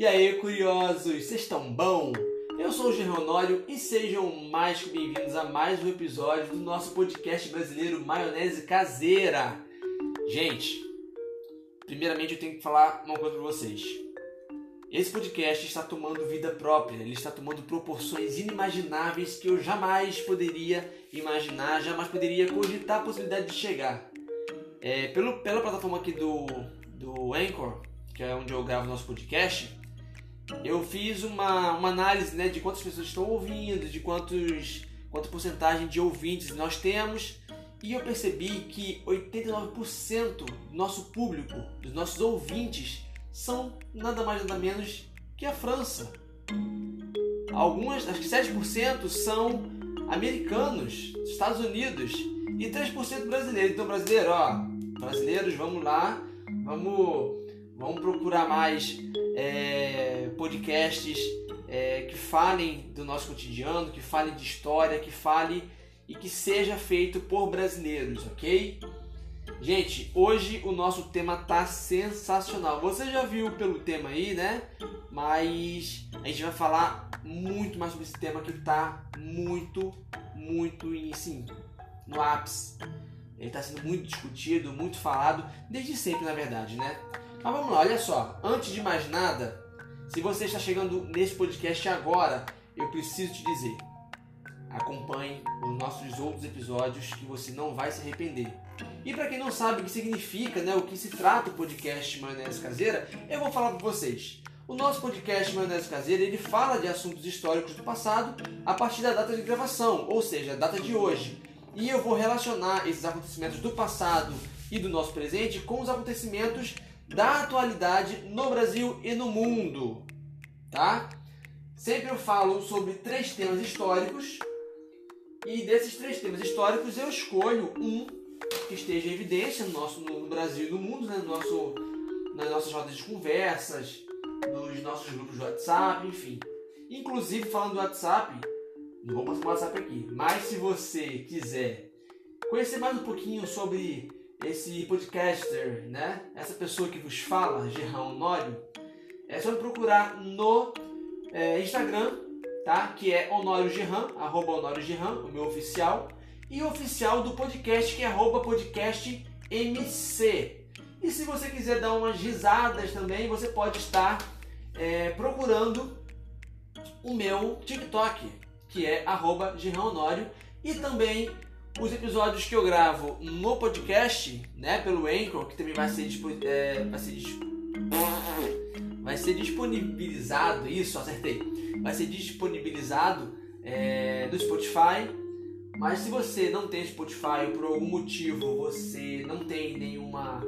E aí, curiosos, vocês estão bom? Eu sou o Gerson Honório e sejam mais que bem-vindos a mais um episódio do nosso podcast brasileiro Maionese Caseira. Gente, primeiramente eu tenho que falar uma coisa para vocês. Esse podcast está tomando vida própria, ele está tomando proporções inimagináveis que eu jamais poderia imaginar, jamais poderia cogitar a possibilidade de chegar. É, pelo, pela plataforma aqui do, do Anchor, que é onde eu gravo nosso podcast, eu fiz uma, uma análise né, de quantas pessoas estão ouvindo, de quantos, quanta porcentagem de ouvintes nós temos, e eu percebi que 89% do nosso público, dos nossos ouvintes, são nada mais nada menos que a França. Algumas, acho que 7% são americanos, Estados Unidos, e 3% brasileiros. Então, brasileiro, ó, brasileiros, vamos lá, vamos, vamos procurar mais é, podcasts é, que falem do nosso cotidiano, que falem de história, que falem e que seja feito por brasileiros, ok? Gente, hoje o nosso tema tá sensacional. Você já viu pelo tema aí, né? Mas a gente vai falar muito mais sobre esse tema que tá muito, muito em sim, no ápice. Ele está sendo muito discutido, muito falado, desde sempre, na verdade, né? Mas vamos lá, olha só. Antes de mais nada, se você está chegando nesse podcast agora, eu preciso te dizer: acompanhe os nossos outros episódios que você não vai se arrepender. E para quem não sabe o que significa, né, o que se trata o podcast Maionese Caseira, eu vou falar para vocês. O nosso podcast Maionese Caseira ele fala de assuntos históricos do passado a partir da data de gravação, ou seja, a data de hoje. E eu vou relacionar esses acontecimentos do passado e do nosso presente com os acontecimentos da atualidade no Brasil e no mundo, tá? Sempre eu falo sobre três temas históricos e desses três temas históricos eu escolho um que esteja em evidência no, nosso, no Brasil e no mundo, né? no nosso, nas nossas rodas de conversas, nos nossos grupos de WhatsApp, enfim. Inclusive, falando do WhatsApp, não vou passar o WhatsApp aqui, mas se você quiser conhecer mais um pouquinho sobre esse podcaster, né? Essa pessoa que vos fala, Gerrão Honório, é só me procurar no é, Instagram, tá? Que é Honório Gerran, arroba Honório Gerran, o meu oficial e oficial do podcast, que é podcastmc. E se você quiser dar umas risadas também, você pode estar é, procurando o meu TikTok, que é arroba Honório, e também os episódios que eu gravo no podcast, né, pelo Anchor, que também vai ser, é, vai ser, vai ser disponibilizado, isso, acertei, vai ser disponibilizado é, no Spotify mas se você não tem Spotify ou por algum motivo você não tem nenhuma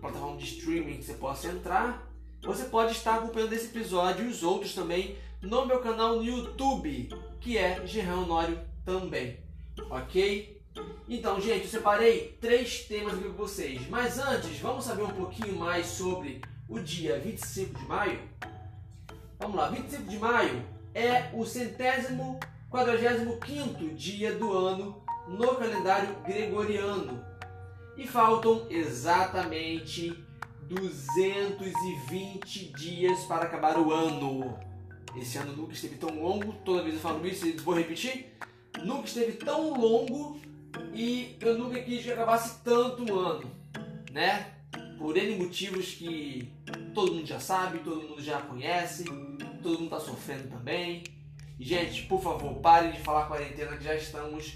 plataforma de streaming que você possa entrar, você pode estar acompanhando esse episódio e os outros também no meu canal no YouTube, que é Gerrão Honório também. Ok? Então, gente, eu separei três temas aqui para vocês. Mas antes, vamos saber um pouquinho mais sobre o dia 25 de maio? Vamos lá, 25 de maio é o centésimo 45 dia do ano no calendário gregoriano. E faltam exatamente 220 dias para acabar o ano. Esse ano nunca esteve tão longo, toda vez eu falo isso e vou repetir. Nunca esteve tão longo e eu nunca quis que acabasse tanto ano, né? Por N motivos que todo mundo já sabe, todo mundo já conhece, todo mundo está sofrendo também. Gente, por favor, parem de falar quarentena que já estamos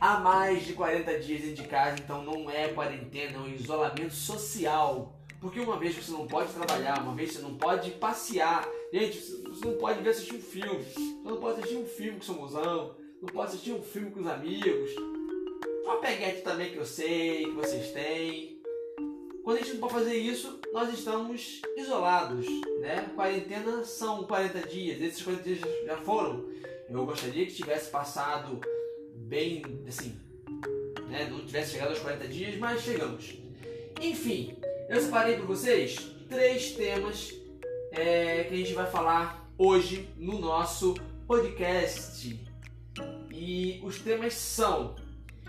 há mais de 40 dias dentro de casa, então não é quarentena, é um isolamento social. Porque uma vez você não pode trabalhar, uma vez você não pode passear. Gente, você não pode ver assistir um filme. Você não pode assistir um filme com seu mozão. Não pode assistir um filme com os amigos. Uma peguete também que eu sei, que vocês têm. Quando a gente não pode fazer isso, nós estamos isolados, né? Quarentena são 40 dias, esses 40 dias já foram. Eu gostaria que tivesse passado bem, assim, né? Não tivesse chegado aos 40 dias, mas chegamos. Enfim, eu separei para vocês três temas é, que a gente vai falar hoje no nosso podcast. E os temas são: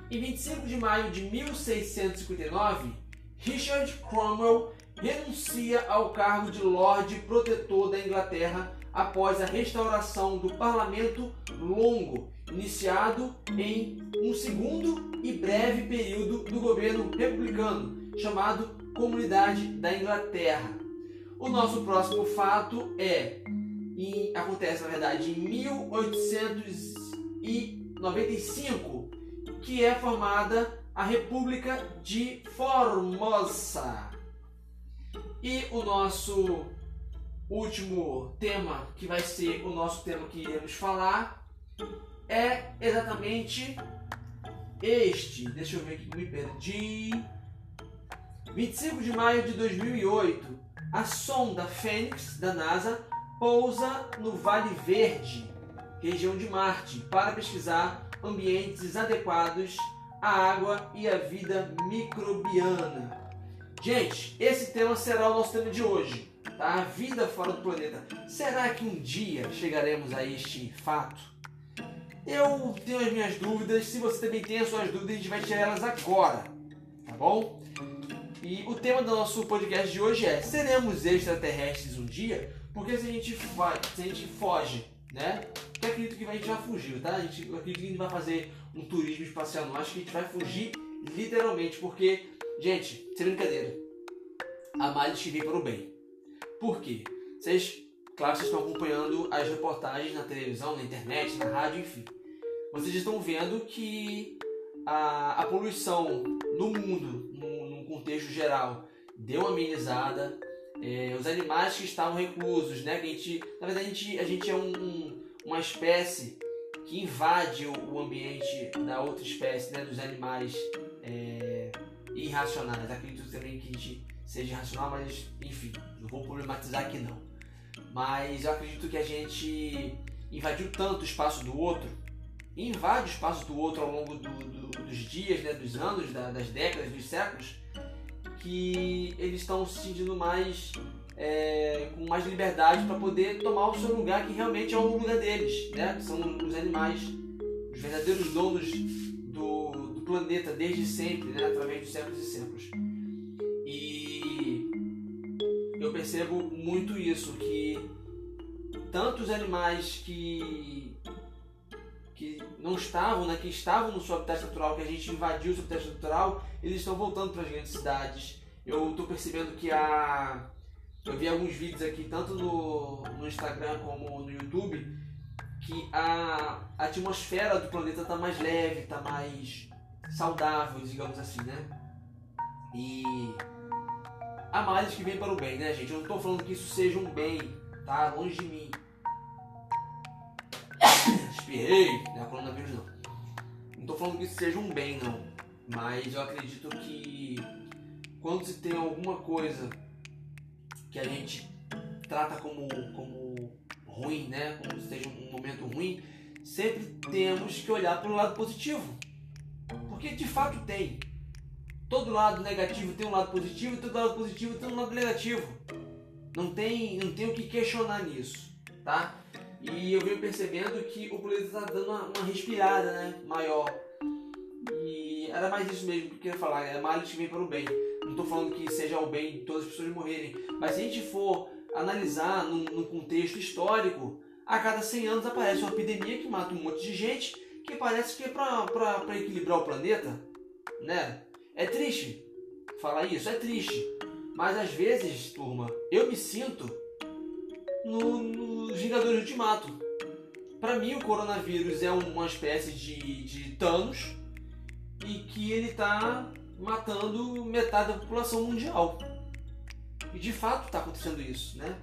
em 25 de maio de 1659 Richard Cromwell renuncia ao cargo de Lorde Protetor da Inglaterra após a restauração do Parlamento Longo, iniciado em um segundo e breve período do governo republicano, chamado Comunidade da Inglaterra. O nosso próximo fato é em, acontece na verdade em 1895, que é formada a República de Formosa. E o nosso último tema, que vai ser o nosso tema que iremos falar, é exatamente este. Deixa eu ver que me perdi. 25 de maio de 2008, a sonda Fênix da NASA pousa no Vale Verde, região de Marte, para pesquisar ambientes adequados à água e à vida microbiana. Gente, esse tema será o nosso tema de hoje, tá? A vida fora do planeta. Será que um dia chegaremos a este fato? Eu tenho as minhas dúvidas, se você também tem as suas dúvidas, a gente vai tirar elas agora, tá bom? E o tema do nosso podcast de hoje é: seremos extraterrestres um dia? Porque se a gente, se a gente foge, né? Eu acredito que a gente já fugiu, tá? A gente, eu acredito que a gente vai fazer um turismo espacial, não acho que a gente vai fugir literalmente, porque, gente, sem brincadeira, a males que vem para o bem. Por quê? Vocês, claro, vocês estão acompanhando as reportagens na televisão, na internet, na rádio, enfim. Vocês estão vendo que a, a poluição no mundo, contexto geral, deu uma amenizada. É, os animais que estavam reclusos, né? Que a gente, na verdade, a gente, a gente é um, uma espécie que invade o, o, ambiente da outra espécie, né? Dos animais é, irracionais. Acredito também que a gente seja irracional, mas enfim, não vou problematizar aqui não. Mas eu acredito que a gente invadiu tanto o espaço do outro, invade o espaço do outro ao longo do, do, dos dias, né? Dos anos, da, das décadas, dos séculos que eles estão se sentindo mais é, com mais liberdade para poder tomar o seu lugar que realmente é o lugar deles, né? São os animais, os verdadeiros donos do, do planeta desde sempre, né? Através dos séculos e séculos. E eu percebo muito isso que tantos animais que que não estavam, né, que estavam no seu habitat natural, que a gente invadiu o seu habitat natural, eles estão voltando para as grandes cidades. Eu estou percebendo que a. Eu vi alguns vídeos aqui, tanto no, no Instagram como no YouTube, que a atmosfera do planeta está mais leve, está mais saudável, digamos assim, né? E há males que vem para o bem, né, gente? Eu não estou falando que isso seja um bem, tá? Longe de mim. Espirrei, não é coronavírus não. Não estou falando que isso seja um bem, não. Mas eu acredito que quando se tem alguma coisa que a gente trata como, como ruim, né? Como se seja um momento ruim, sempre temos que olhar para o lado positivo. Porque de fato tem. Todo lado negativo tem um lado positivo e todo lado positivo tem um lado negativo. Não tem, não tem o que questionar nisso, tá? E eu venho percebendo que o planeta está dando uma, uma, respirada né, maior. E era mais isso mesmo que eu queria falar, é males que vem para o bem. Não estou falando que seja o bem todas as pessoas morrerem, mas se a gente for analisar num, num contexto histórico, a cada 100 anos aparece uma epidemia que mata um monte de gente, que parece que é para equilibrar o planeta, né? É triste falar isso, é triste. Mas às vezes, turma, eu me sinto no, no Vingadores Ultimato. Para mim, o coronavírus é uma espécie de, de Thanos e que ele está matando metade da população mundial. E de fato está acontecendo isso, né?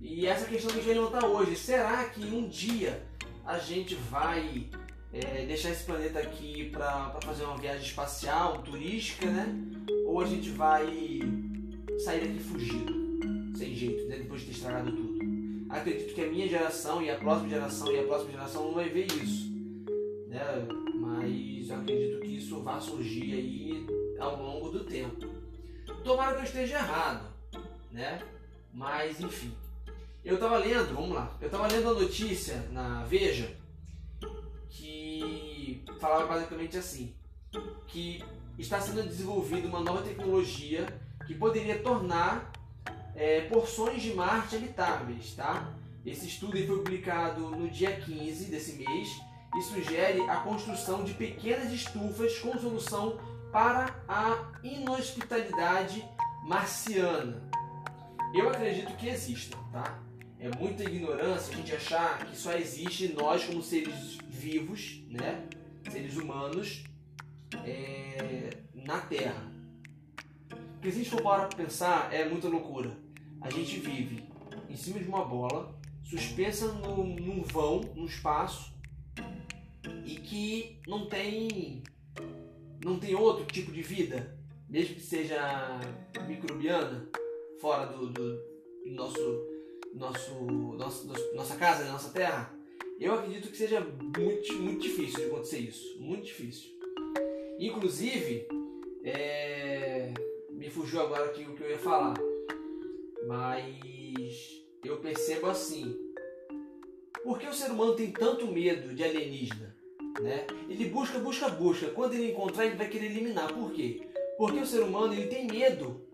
E essa questão que a gente vai levantar hoje, será que um dia a gente vai é, deixar esse planeta aqui para fazer uma viagem espacial, turística, né? Ou a gente vai sair daqui fugido? sem jeito, né? depois de ter estragado tudo. Acredito que a minha geração e a próxima geração e a próxima geração não vai ver isso. Né? Mas eu acredito que isso vai surgir aí ao longo do tempo. Tomara que eu esteja errado, né? Mas enfim. Eu estava lendo, vamos lá, eu estava lendo a notícia na Veja que falava basicamente assim, que está sendo desenvolvida uma nova tecnologia que poderia tornar é, porções de Marte habitáveis, tá? Esse estudo foi publicado no dia 15 desse mês e sugere a construção de pequenas estufas com solução para a inhospitalidade marciana. Eu acredito que exista, tá? É muita ignorância a gente achar que só existe nós como seres vivos, né? Seres humanos é, na Terra. Porque se a gente for para pensar, é muita loucura. A gente vive em cima de uma bola, suspensa no, num vão, no espaço, e que não tem não tem outro tipo de vida, mesmo que seja microbiana, fora do, do nosso, nosso, nosso, nossa casa, nossa terra, eu acredito que seja muito, muito difícil de acontecer isso. Muito difícil. Inclusive, é, me fugiu agora aqui o que eu ia falar. Mas eu percebo assim. Por que o ser humano tem tanto medo de alienígena? Né? Ele busca, busca, busca. Quando ele encontrar, ele vai querer eliminar. Por quê? Porque o ser humano ele tem medo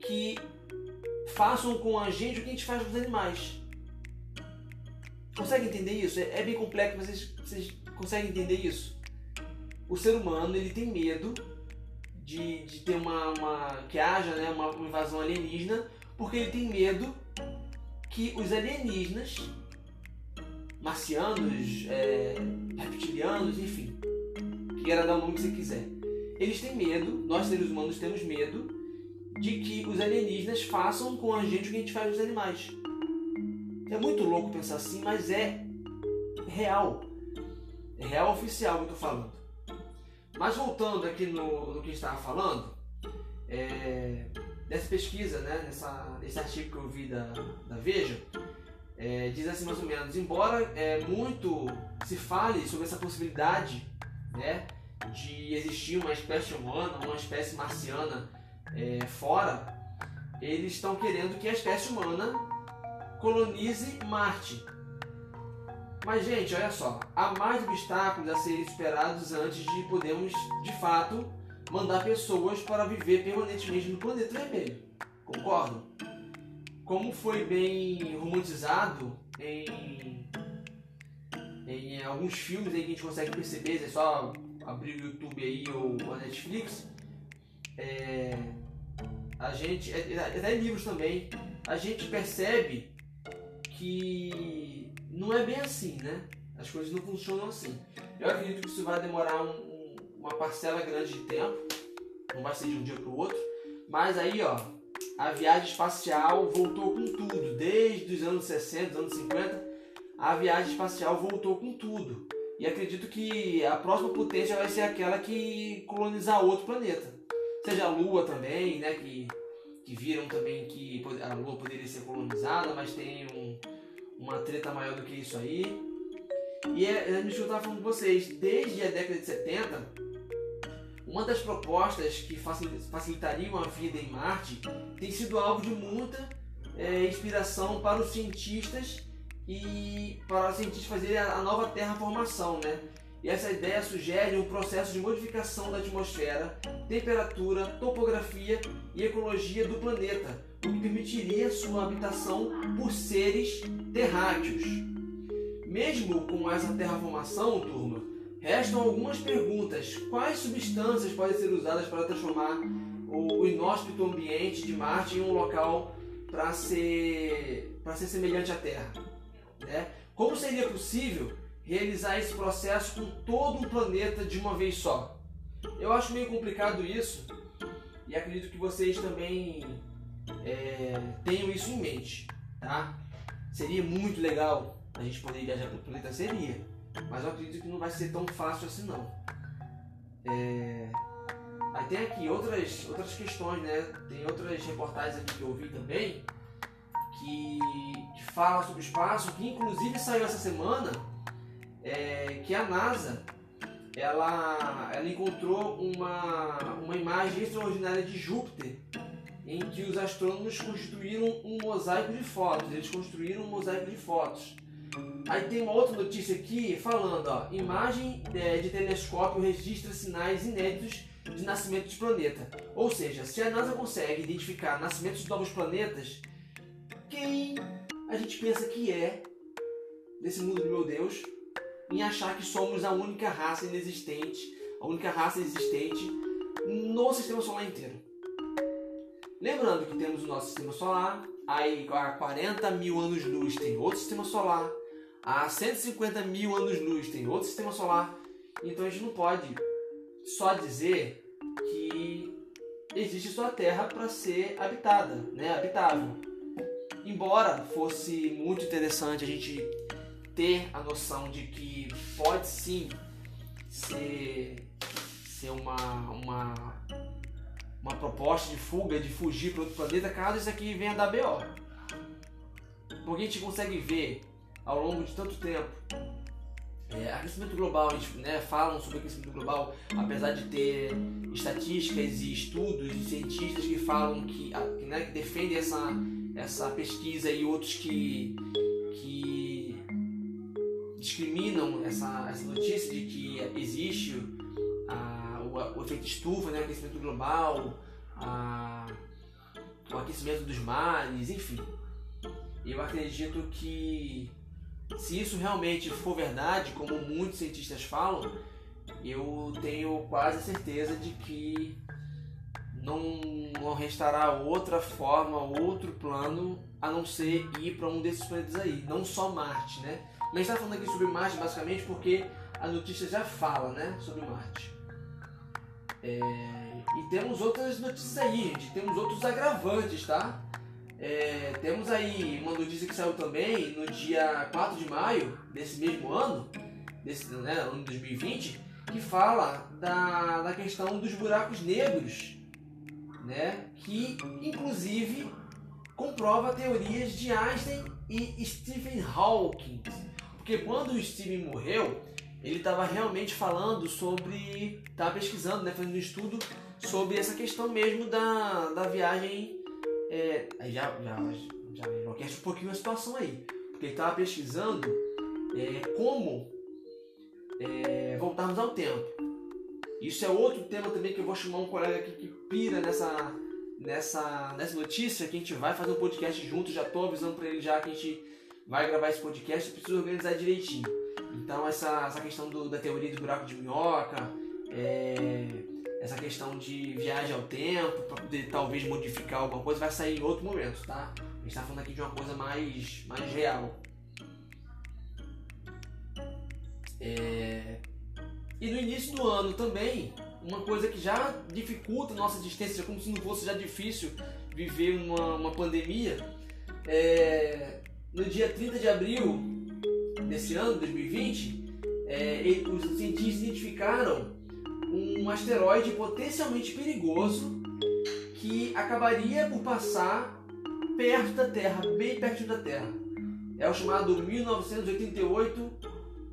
que façam com a gente o que a gente faz com os animais. Consegue entender isso? É, é bem complexo, mas vocês, vocês conseguem entender isso? O ser humano ele tem medo de, de ter uma, uma que haja né, uma, uma invasão alienígena, porque ele tem medo que os alienígenas, marcianos, é, reptilianos, enfim, queira dar o nome que você quiser, eles têm medo, nós seres humanos temos medo de que os alienígenas façam com a gente o que a gente faz com os animais. É muito louco pensar assim, mas é real. É real oficial que eu tô falando. Mas voltando aqui no, no que estava falando, é, dessa pesquisa, né, nessa, nesse artigo que eu vi da, da Veja, é, diz assim mais ou menos, embora é, muito se fale sobre essa possibilidade né, de existir uma espécie humana, uma espécie marciana é, fora, eles estão querendo que a espécie humana colonize Marte. Mas, gente, olha só, há mais obstáculos a serem superados antes de podermos, de fato, mandar pessoas para viver permanentemente no planeta vermelho. Concordam? Como foi bem romantizado em, em alguns filmes aí que a gente consegue perceber, é só abrir o YouTube aí ou a Netflix, é, a gente, até é, é, em livros também, a gente percebe que não é bem assim, né? As coisas não funcionam assim. Eu acredito que isso vai demorar um, uma parcela grande de tempo, não vai ser de um dia para o outro, mas aí, ó, a viagem espacial voltou com tudo, desde os anos 60, anos 50, a viagem espacial voltou com tudo. E acredito que a próxima potência vai ser aquela que colonizar outro planeta. Seja a Lua também, né? Que, que viram também que a Lua poderia ser colonizada, mas tem um, uma treta maior do que isso aí. E é, é isso que eu estava falando com vocês. Desde a década de 70, uma das propostas que facilitariam a vida em Marte tem sido alvo de muita é, inspiração para os cientistas e para os cientistas fazerem a nova terraformação, né? E essa ideia sugere um processo de modificação da atmosfera, temperatura, topografia e ecologia do planeta, o que permitiria sua habitação por seres terráqueos. Mesmo com essa terraformação, turma, restam algumas perguntas. Quais substâncias podem ser usadas para transformar o inóspito ambiente de Marte em um local para ser, para ser semelhante à Terra? Né? Como seria possível realizar esse processo com todo o planeta de uma vez só. Eu acho meio complicado isso e acredito que vocês também é, tenham isso em mente, tá? Seria muito legal a gente poder viajar para o planeta, seria, mas eu acredito que não vai ser tão fácil assim não. É... Aí tem aqui outras, outras questões, né? Tem outras reportagens aqui que eu vi também que, que fala sobre o espaço, que inclusive saiu essa semana é, que a NASA ela, ela encontrou uma, uma imagem extraordinária de Júpiter em que os astrônomos constituíram um mosaico de fotos. Eles construíram um mosaico de fotos. Aí tem uma outra notícia aqui falando, ó, imagem é, de telescópio registra sinais inéditos de nascimento de planeta. Ou seja, se a NASA consegue identificar nascimentos de novos planetas, quem a gente pensa que é desse mundo de meu Deus em achar que somos a única raça inexistente, a única raça existente no sistema solar inteiro. Lembrando que temos o nosso sistema solar, aí há 40 mil anos-luz tem outro sistema solar, há 150 mil anos-luz tem outro sistema solar, então a gente não pode só dizer que existe só a Terra para ser habitada, né, habitável. Embora fosse muito interessante a gente ter a noção de que pode sim ser, ser uma, uma, uma proposta de fuga, de fugir para outro planeta, caso isso aqui venha da BO. Porque a gente consegue ver ao longo de tanto tempo é, aquecimento global, eles né, falam sobre aquecimento global, apesar de ter estatísticas e estudos de cientistas que falam que, né, que defendem essa, essa pesquisa e outros que, que discriminam essa, essa notícia de que existe a, o, o, efeito estufa, né, aquecimento global, a, o aquecimento dos mares, enfim. Eu acredito que se isso realmente for verdade, como muitos cientistas falam, eu tenho quase certeza de que não, não restará outra forma, outro plano a não ser ir para um desses planetas aí, não só Marte, né? Mas está falando aqui sobre Marte basicamente porque a notícia já fala, né, sobre Marte. É, e temos outras notícias aí, gente. Temos outros agravantes, tá? É, temos aí uma notícia que saiu também no dia 4 de maio desse mesmo ano, desse né, ano de 2020, que fala da, da questão dos buracos negros, né, que inclusive comprova teorias de Einstein e Stephen Hawking. Porque quando o Stephen morreu, ele estava realmente falando sobre. estava pesquisando, né, fazendo um estudo sobre essa questão mesmo da, da viagem é, aí já, já, já enlouquece um pouquinho a situação aí. Porque ele estava pesquisando é, como é, voltarmos ao tempo. Isso é outro tema também que eu vou chamar um colega aqui que pira nessa, nessa, nessa notícia, que a gente vai fazer um podcast junto. Já estou avisando para ele já que a gente vai gravar esse podcast, preciso organizar direitinho. Então essa, essa questão do, da teoria do buraco de minhoca, é, essa questão de viagem ao tempo, para poder talvez modificar alguma coisa, vai sair em outro momento, tá? A gente está falando aqui de uma coisa mais, mais real. É... E no início do ano também, uma coisa que já dificulta a nossa existência, como se não fosse já difícil viver uma, uma pandemia, é... no dia 30 de abril desse ano, 2020, é, os cientistas identificaram um asteroide potencialmente perigoso que acabaria por passar perto da Terra, bem perto da Terra. É o chamado 1988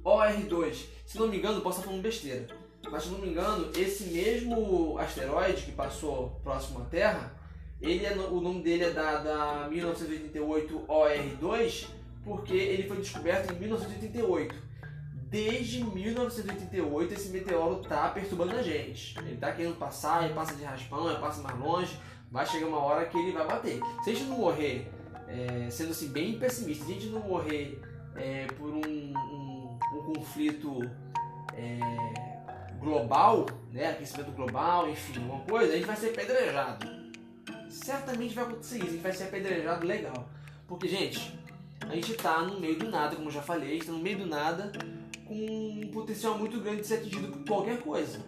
OR2. Se não me engano, posso estar falando besteira, mas se não me engano, esse mesmo asteroide que passou próximo à Terra, ele é, o nome dele é da, da 1988 OR2 porque ele foi descoberto em 1988 desde 1988 esse meteoro tá perturbando a gente. Ele tá querendo passar, ele passa de raspão, ele passa mais longe, vai chegar uma hora que ele vai bater. Se a gente não morrer, é, sendo assim bem pessimista, se a gente não morrer é, por um, um, um conflito é, global, né, aquecimento global, enfim, uma coisa, a gente vai ser apedrejado. Certamente vai acontecer isso, a gente vai ser apedrejado legal. Porque, gente, a gente tá no meio do nada, como já falei, a gente tá no meio do nada com um potencial muito grande de ser atingido por qualquer coisa.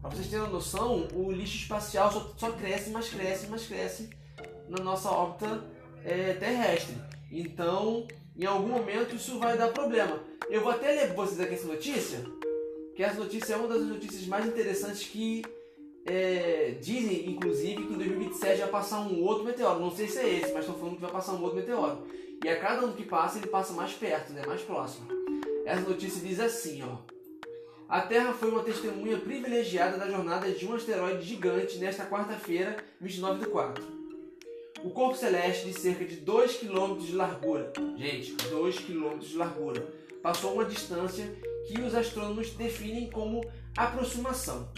Para vocês terem uma noção, o lixo espacial só, só cresce, mas cresce, mas cresce na nossa órbita é, terrestre. Então, em algum momento isso vai dar problema. Eu vou até ler vocês aqui essa notícia, que essa notícia é uma das notícias mais interessantes que é, dizem, inclusive, que em 2027 vai passar um outro meteoro. Não sei se é esse, mas estão falando que vai passar um outro meteoro. E a cada ano que passa, ele passa mais perto, né? mais próximo. Essa notícia diz assim, ó. A Terra foi uma testemunha privilegiada da jornada de um asteroide gigante nesta quarta-feira, 29 do 4. O corpo celeste de cerca de 2 km de largura, gente, 2 km de largura, passou uma distância que os astrônomos definem como aproximação.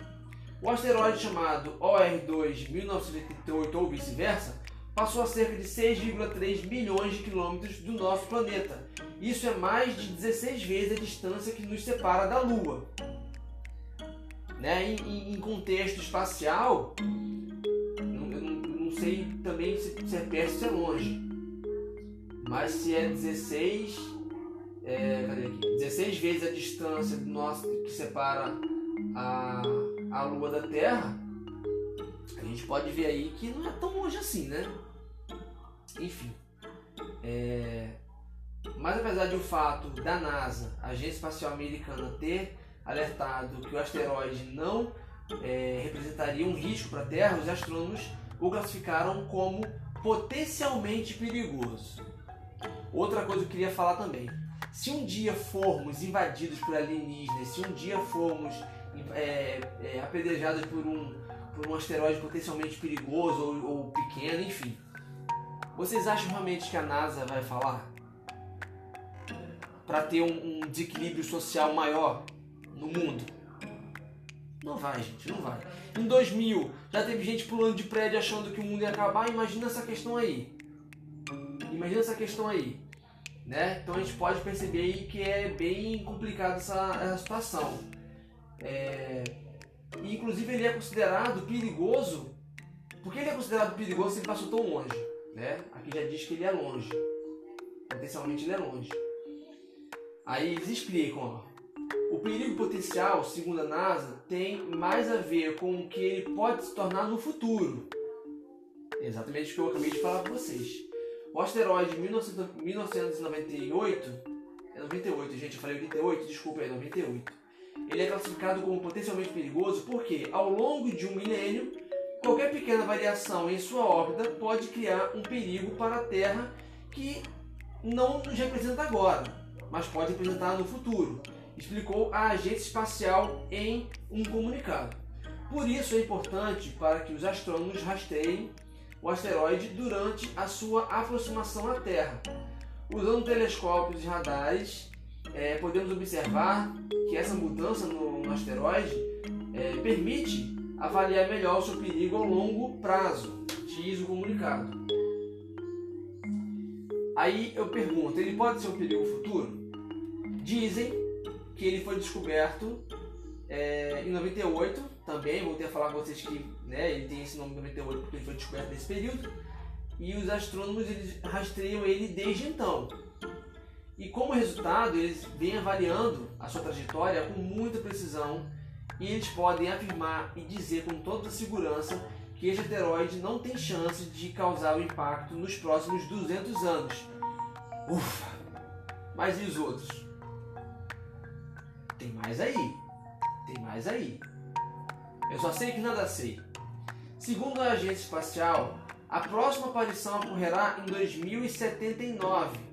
O asteroide chamado OR2 1988 ou vice-versa passou a cerca de 6,3 milhões de quilômetros do nosso planeta. Isso é mais de 16 vezes a distância que nos separa da Lua. Né? Em, em contexto espacial, não, não sei também se, se é perto ou se é longe. Mas se é 16, é, cadê aqui? 16 vezes a distância do nosso, que separa a, a Lua da Terra, gente pode ver aí que não é tão longe assim, né? Enfim. É... Mas apesar de o fato da NASA, a Agência Espacial Americana, ter alertado que o asteroide não é, representaria um risco para a Terra, os astrônomos o classificaram como potencialmente perigoso. Outra coisa que eu queria falar também: se um dia formos invadidos por alienígenas, se um dia formos é, é, apedrejados por um, por um asteroide potencialmente perigoso ou, ou pequeno, enfim, vocês acham realmente que a NASA vai falar? Para ter um, um desequilíbrio social maior no mundo? Não vai, gente, não vai. Em 2000, já teve gente pulando de prédio achando que o mundo ia acabar. Imagina essa questão aí. Imagina essa questão aí. Né? Então a gente pode perceber aí que é bem complicada essa, essa situação. É... E, inclusive ele é considerado perigoso. Por que ele é considerado perigoso se ele passou tão longe? Né? Aqui já diz que ele é longe. Potencialmente ele é longe. Aí eles explicam, ó. O perigo potencial, segundo a NASA, tem mais a ver com o que ele pode se tornar no futuro. exatamente o que eu acabei de falar para vocês. O asteroide 1998, é 98, gente, eu falei 88, desculpa, é 98. Ele é classificado como potencialmente perigoso porque, ao longo de um milênio, qualquer pequena variação em sua órbita pode criar um perigo para a Terra que não nos representa agora, mas pode representar no futuro, explicou a Agência Espacial em um comunicado. Por isso é importante para que os astrônomos rastreiem o asteroide durante a sua aproximação à Terra. Usando telescópios e radares, é, podemos observar que essa mudança no, no asteroide é, permite avaliar melhor o seu perigo a longo prazo, diz o comunicado. Aí eu pergunto, ele pode ser um perigo futuro? Dizem que ele foi descoberto é, em 98, também, voltei a falar com vocês que né, ele tem esse nome 98 porque ele foi descoberto nesse período. E os astrônomos eles rastreiam ele desde então. E como resultado, eles vêm avaliando a sua trajetória com muita precisão e eles podem afirmar e dizer com toda segurança que este asteroide não tem chance de causar o impacto nos próximos 200 anos. Ufa! Mas e os outros? Tem mais aí. Tem mais aí. Eu só sei que nada sei. Segundo a agência espacial, a próxima aparição ocorrerá em 2079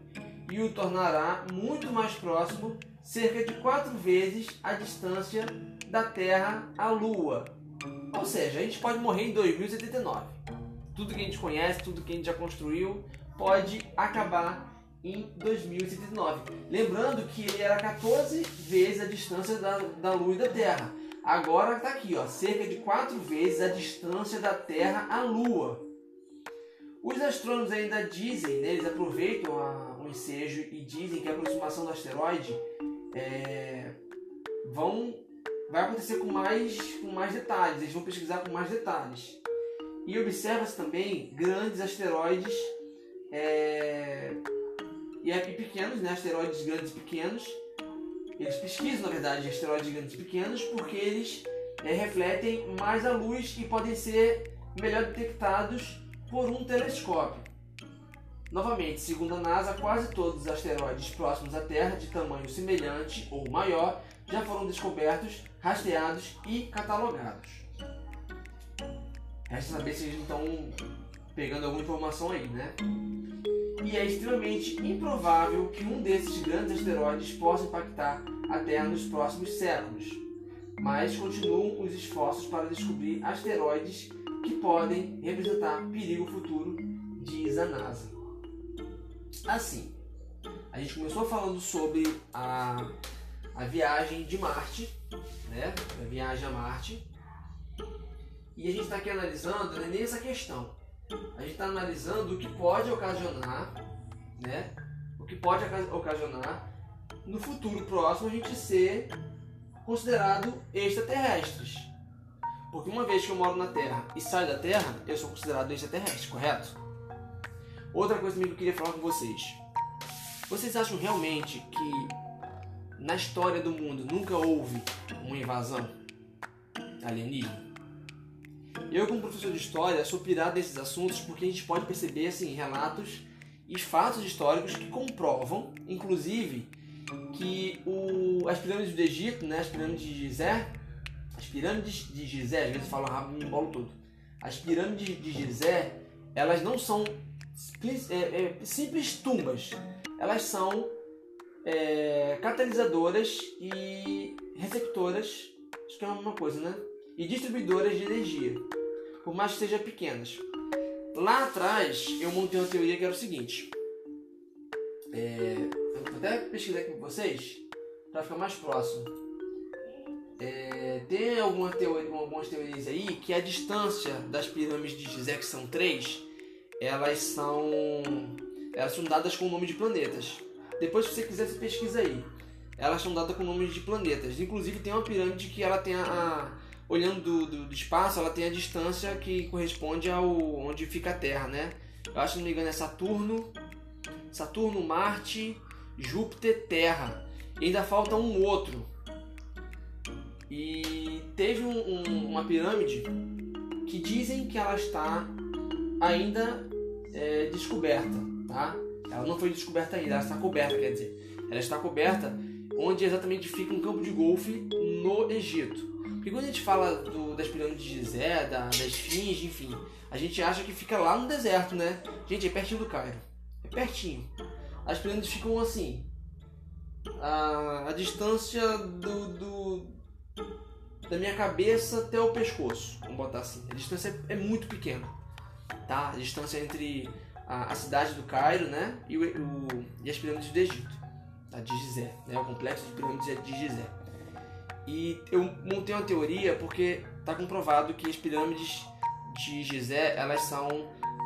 e o tornará muito mais próximo, cerca de quatro vezes a distância da Terra à Lua. Ou seja, a gente pode morrer em 2079. Tudo que a gente conhece, tudo que a gente já construiu, pode acabar em 2079. Lembrando que ele era 14 vezes a distância da, da Lua e da Terra. Agora está aqui, ó, cerca de 4 vezes a distância da Terra à Lua. Os astrônomos ainda dizem, né, eles aproveitam a, o ensejo e dizem que a aproximação do asteroide é, vão, vai acontecer com mais, com mais detalhes, eles vão pesquisar com mais detalhes. E observa-se também grandes asteroides é, e, e pequenos, né? asteroides grandes e pequenos. Eles pesquisam, na verdade, asteroides grandes e pequenos porque eles é, refletem mais a luz e podem ser melhor detectados por um telescópio. Novamente, segundo a NASA, quase todos os asteroides próximos à Terra, de tamanho semelhante ou maior, já foram descobertos, rastreados e catalogados. Resta saber se eles estão pegando alguma informação aí, né? e é extremamente improvável que um desses grandes asteroides possa impactar a Terra nos próximos séculos. Mas continuam os esforços para descobrir asteroides que podem representar perigo futuro, diz a NASA. Assim, a gente começou falando sobre a, a viagem de Marte, né? A viagem a Marte. E a gente está aqui analisando né, nessa questão. A gente está analisando o que pode ocasionar, né? O que pode ocasionar no futuro próximo a gente ser considerado extraterrestres. Porque uma vez que eu moro na Terra e saio da Terra, eu sou considerado extraterrestre, correto? Outra coisa também que eu queria falar com vocês. Vocês acham realmente que na história do mundo nunca houve uma invasão alienígena? Eu, como professor de história, sou pirado nesses assuntos porque a gente pode perceber assim, relatos e fatos históricos que comprovam, inclusive, que o, as pirâmides do Egito, né, as pirâmides de Gizé, as pirâmides de Gizé, às vezes falam rápido e embolo tudo. As pirâmides de Gizé, elas não são simples tumbas, elas são é, catalisadoras e receptoras, acho que é a mesma coisa, né? E distribuidoras de energia, por mais que sejam pequenas. Lá atrás eu montei uma teoria que era o seguinte. É, vou até pesquisar aqui com vocês para ficar mais próximo. É, tem alguma teoria, algumas teorias aí que a distância das pirâmides de Gizé, que são três, elas são elas são dadas com o nome de planetas. Depois, se você quiser, você pesquisa aí. Elas são dadas com nomes de planetas. Inclusive, tem uma pirâmide que ela tem a, a olhando do, do, do, espaço, ela tem a distância que corresponde ao onde fica a Terra, né? Eu acho que não me engano é Saturno, Saturno, Marte, Júpiter, Terra. E ainda falta um outro. E teve um, um, uma pirâmide que dizem que ela está ainda é, descoberta, tá? Ela não foi descoberta ainda, ela está coberta, quer dizer. Ela está coberta onde exatamente fica um campo de golfe no Egito. Porque quando a gente fala do, das pirâmides de Gizé, da, da Esfinge, enfim, a gente acha que fica lá no deserto, né? Gente, é pertinho do Cairo. É pertinho. As pirâmides ficam assim. A, a distância do, do, da minha cabeça até o pescoço. Vamos botar assim. A distância é, é muito pequena. Tá? A distância entre a, a cidade do Cairo, né? E, o, o, e as pirâmides do Egito. Tá? De Gizé. Né? O complexo de pirâmides é de Gizé. E eu montei uma teoria porque está comprovado que as pirâmides de Gizé elas são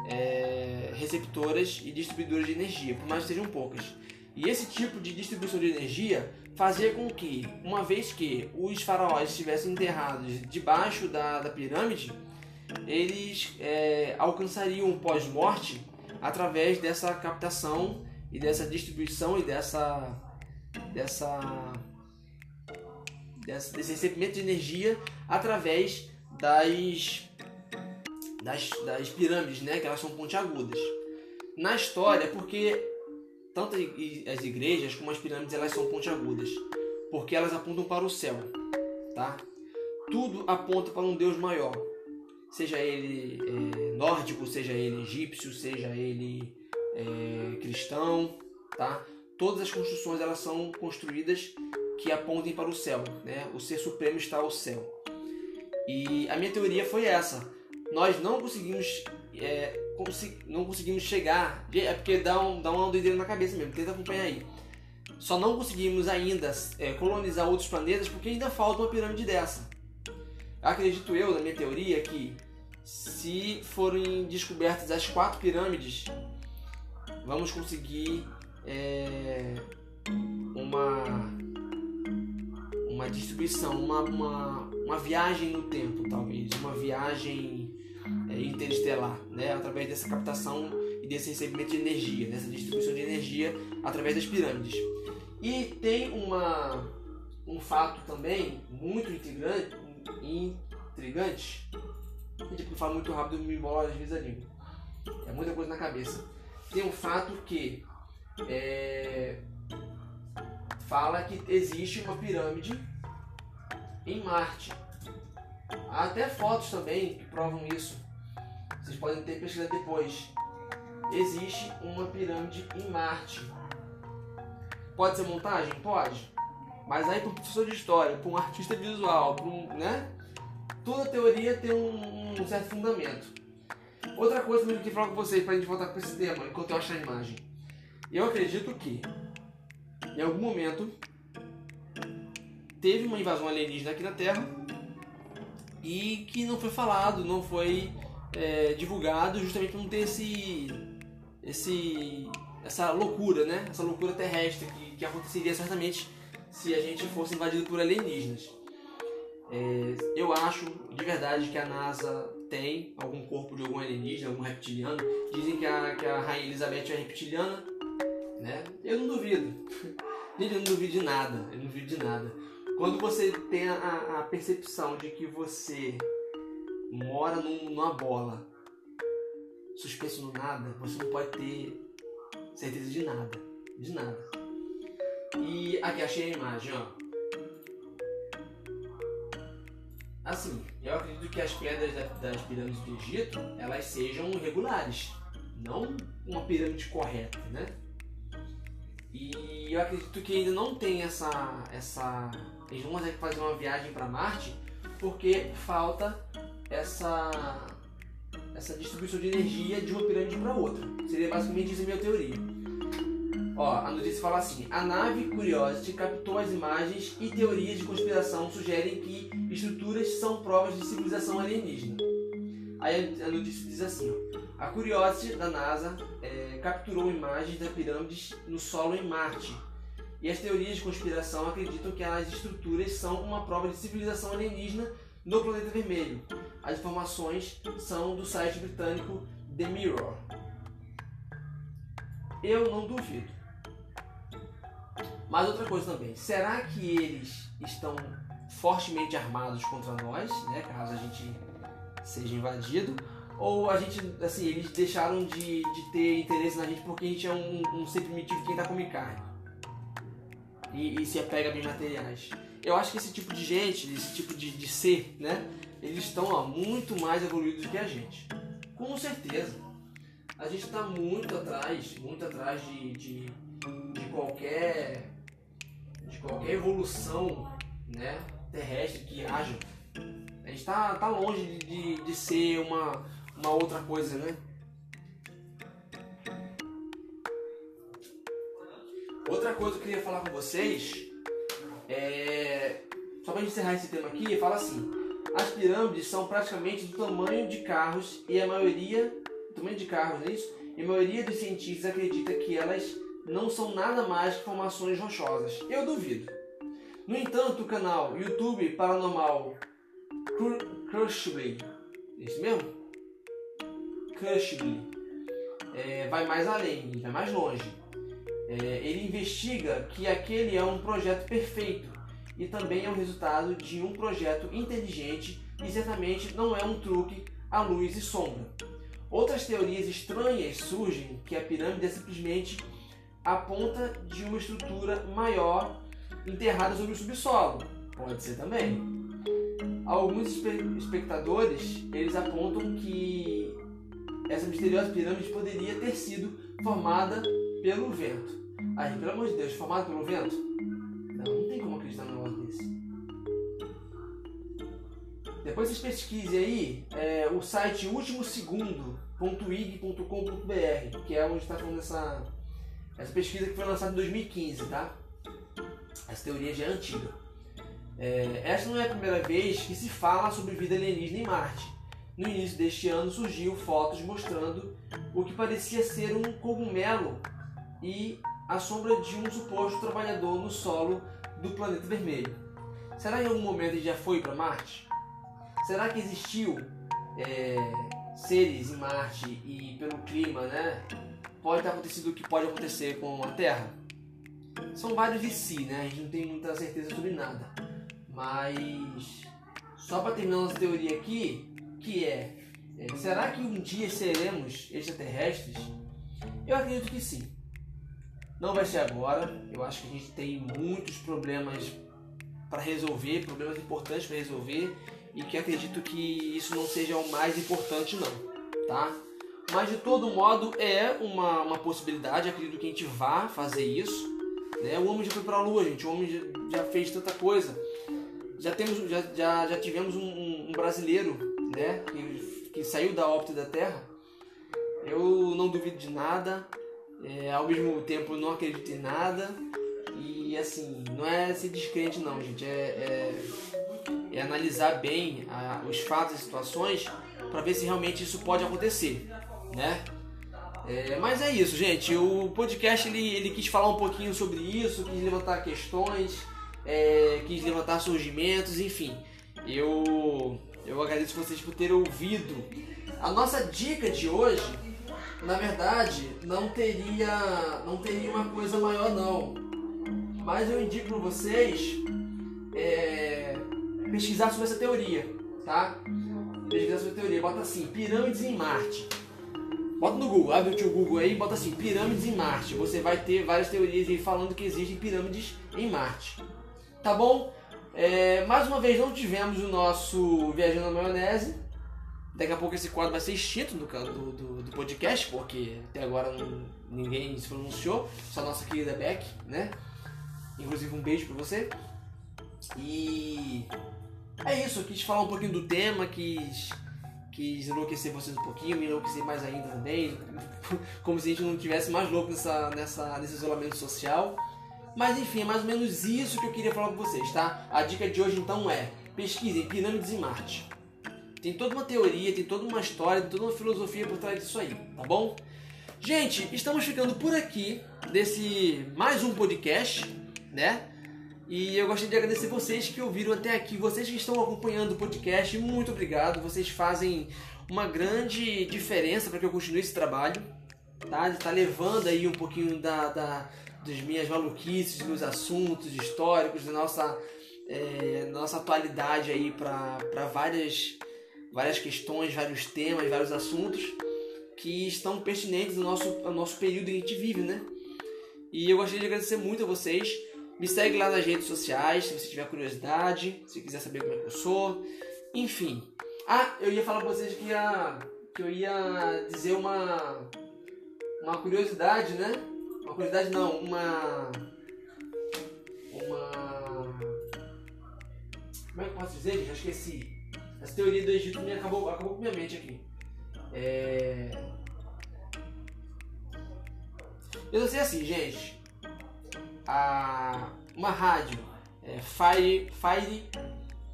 é, receptoras e distribuidoras de energia, por mais que sejam poucas. E esse tipo de distribuição de energia fazia com que, uma vez que os faraós estivessem enterrados debaixo da, da pirâmide, eles é, alcançariam o pós-morte através dessa captação e dessa distribuição e dessa, dessa desse, recebimento de energia através das, das, das pirâmides, né? Que elas são pontiagudas. Na história, porque tanto as igrejas como as pirâmides elas são pontiagudas, porque elas apontam para o céu, tá? Tudo aponta para um Deus maior, seja ele é, nórdico, seja ele egípcio, seja ele é, cristão, tá? Todas as construções elas são construídas que apontem para o céu, né? O ser supremo está ao céu. E a minha teoria foi essa. Nós não conseguimos, é, não conseguimos chegar, é porque dá, um, dá uma doideira na cabeça mesmo. Tenta acompanhar aí. Só não conseguimos ainda é, colonizar outros planetas porque ainda falta uma pirâmide dessa. Acredito eu, na minha teoria, que se forem descobertas as quatro pirâmides, vamos conseguir é, uma uma distribuição, uma, uma, uma viagem no tempo, talvez, uma viagem é, interestelar, né? através dessa captação e desse recebimento de energia, dessa distribuição de energia através das pirâmides. E tem uma, um fato também muito intrigante, intrigante tipo, falo muito rápido me embola às vezes. É muita coisa na cabeça. Tem um fato que é, fala que existe uma pirâmide em Marte. Há até fotos também que provam isso. Vocês podem ter pesquisado depois. Existe uma pirâmide em Marte. Pode ser montagem? Pode. Mas aí para um professor de história, para um artista visual, para um, né? Toda teoria tem um, um certo fundamento. Outra coisa que eu queria falar com vocês para a gente voltar para esse tema, enquanto eu achar a imagem. Eu acredito que em algum momento teve uma invasão alienígena aqui na Terra e que não foi falado, não foi é, divulgado, justamente por não ter esse, esse, essa loucura, né? Essa loucura terrestre que, que aconteceria certamente se a gente fosse invadido por alienígenas. É, eu acho de verdade que a NASA tem algum corpo de algum alienígena, algum reptiliano. Dizem que a, que a Rainha Elizabeth é reptiliana, né? Eu não duvido. eu não duvido de nada. Eu não duvido de nada. Quando você tem a, a percepção de que você mora num, numa bola, suspenso no nada, você não pode ter certeza de nada. De nada. E aqui achei a imagem, ó. Assim, eu acredito que as pedras das pirâmides do Egito, elas sejam regulares, não uma pirâmide correta, né? E eu acredito que ainda não tem essa, essa, eles não conseguem fazer uma viagem para Marte porque falta essa, essa distribuição de energia de uma pirâmide para outra. Seria basicamente isso a minha teoria. Ó, a notícia fala assim: a nave Curiosity captou as imagens e teorias de conspiração sugerem que estruturas são provas de civilização alienígena. Aí a notícia diz assim: ó, a Curiosity da NASA é, capturou imagens das pirâmides no solo em Marte. E as teorias de conspiração acreditam que as estruturas são uma prova de civilização alienígena no planeta vermelho. As informações são do site britânico The Mirror. Eu não duvido. Mas outra coisa também, será que eles estão fortemente armados contra nós, né, caso a gente seja invadido? Ou a gente, assim, eles deixaram de, de ter interesse na gente porque a gente é um, um ser primitivo que ainda come carne e, e, se apega a materiais? Eu acho que esse tipo de gente, esse tipo de, de ser, né, eles estão ó, muito mais evoluídos do que a gente. Com certeza. A gente está muito atrás, muito atrás de, de, de qualquer de qualquer evolução né, terrestre que haja. A gente está tá longe de, de ser uma, uma outra coisa, né? Outra coisa que eu queria falar com vocês é. Só para encerrar esse tema aqui, fala assim: as pirâmides são praticamente do tamanho de carros e a maioria. tamanho de carros, é isso? E a maioria dos cientistas acredita que elas não são nada mais que formações rochosas. Eu duvido. No entanto, o canal YouTube Paranormal Crushly, isso mesmo? Crushly, é, vai mais além, vai mais longe. É, ele investiga que aquele é um projeto perfeito e também é o resultado de um projeto inteligente e certamente não é um truque à luz e sombra. Outras teorias estranhas surgem que a pirâmide é simplesmente a ponta de uma estrutura maior enterrada sobre o subsolo. Pode ser também. Alguns espectadores eles apontam que essa misteriosa pirâmide poderia ter sido formada pelo vento. Aí, pelo amor de Deus, formada pelo vento? Não, não tem como acreditar num negócio desse. Depois vocês pesquisem aí é, o site ultimosegundo.ig.com.br, que é onde está falando essa, essa pesquisa que foi lançada em 2015, tá? Essa teoria já é antiga. É, não é a primeira vez que se fala sobre vida alienígena em Marte. No início deste ano surgiu fotos mostrando o que parecia ser um cogumelo e a sombra de um suposto trabalhador no solo do planeta vermelho. Será que em algum momento ele já foi para Marte? Será que existiu é, seres em Marte e pelo clima, né? Pode ter acontecido o que pode acontecer com a Terra? São vários de si, né? A gente não tem muita certeza sobre nada. Mas só para terminar nossa teoria aqui, que é, é, será que um dia seremos extraterrestres? Eu acredito que sim. Não vai ser agora. Eu acho que a gente tem muitos problemas para resolver, problemas importantes para resolver e que acredito que isso não seja o mais importante não, tá? Mas de todo modo é uma, uma possibilidade, acredito que a gente vá fazer isso. Né? O homem já foi para a lua, gente. O homem já, fez tanta coisa. Já, temos, já, já, já tivemos um, um, brasileiro né? que, que saiu da órbita da Terra. Eu não duvido de nada. É, ao mesmo tempo não acredito em nada. E assim, não é ser descrente não, gente. É, é, é analisar bem a, os fatos e situações para ver se realmente isso pode acontecer, né? É, mas é isso, gente. O podcast ele, ele quis falar um pouquinho sobre isso, quis levantar questões, é, quis levantar surgimentos, enfim. Eu, eu agradeço vocês por terem ouvido. A nossa dica de hoje, na verdade, não teria, não teria uma coisa maior não. Mas eu indico para vocês é, pesquisar sobre essa teoria, tá? Pesquisar sobre a teoria. Bota assim, pirâmides em Marte. Bota no Google, abre o teu Google aí, bota assim, pirâmides em Marte. Você vai ter várias teorias aí falando que existem pirâmides em Marte. Tá bom? É, mais uma vez não tivemos o nosso Viajando na Maionese. Daqui a pouco esse quadro vai ser extinto do, do, do podcast, porque até agora não, ninguém se pronunciou, só nossa querida Beck, né? Inclusive um beijo pra você. E é isso, eu quis falar um pouquinho do tema, quis, quis enlouquecer vocês um pouquinho, me enlouquecer mais ainda também, como se a gente não tivesse mais louco nessa, nessa, nesse isolamento social. Mas enfim, é mais ou menos isso que eu queria falar com vocês, tá? A dica de hoje então é: pesquisem pirâmides em Marte. Tem toda uma teoria, tem toda uma história, tem toda uma filosofia por trás disso aí, tá bom? Gente, estamos ficando por aqui desse mais um podcast, né? E eu gostaria de agradecer vocês que ouviram até aqui, vocês que estão acompanhando o podcast, muito obrigado. Vocês fazem uma grande diferença para que eu continue esse trabalho, tá? Tá levando aí um pouquinho da, da, das minhas maluquices, dos assuntos históricos, da nossa, é, nossa atualidade aí para várias, várias questões, vários temas, vários assuntos que estão pertinentes no nosso, ao nosso período em que a gente vive, né? E eu gostaria de agradecer muito a vocês me segue lá nas redes sociais se você tiver curiosidade, se quiser saber como é que eu sou. Enfim. Ah, eu ia falar pra vocês que, ia, que eu ia dizer uma, uma curiosidade, né? Uma curiosidade não, uma. Uma. Como é que eu posso dizer? Eu esqueci. Essa teoria do Egito me acabou, acabou com minha mente aqui. É. Eu sei assim, gente a uma rádio, é, Fire, Fire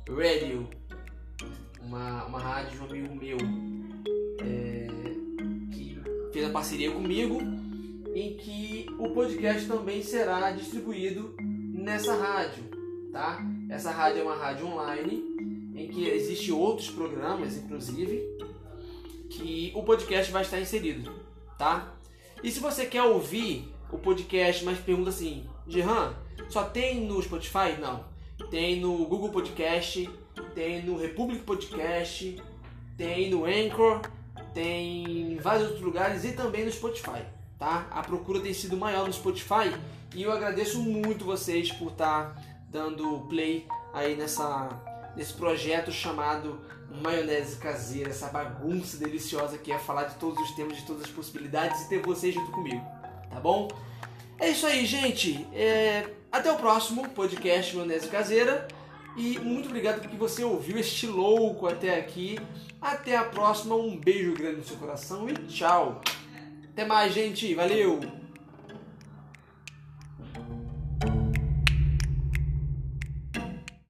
Radio, uma, uma rádio de um amigo meu é, que fez a parceria comigo, em que o podcast também será distribuído nessa rádio, tá? Essa rádio é uma rádio online em que existem outros programas, inclusive, que o podcast vai estar inserido, tá? E se você quer ouvir o podcast, mas pergunta assim, Jehan, só tem no Spotify? Não. Tem no Google Podcast, tem no Republic Podcast, tem no Anchor, tem em vários outros lugares e também no Spotify, tá? A procura tem sido maior no Spotify e eu agradeço muito vocês por estar tá dando play aí nessa nesse projeto chamado Maionese Caseira, essa bagunça deliciosa que é falar de todos os temas, de todas as possibilidades e ter vocês junto comigo, tá bom? É isso aí, gente. É... Até o próximo podcast Maionese Caseira. E muito obrigado porque você ouviu este louco até aqui. Até a próxima. Um beijo grande no seu coração e tchau. Até mais, gente. Valeu!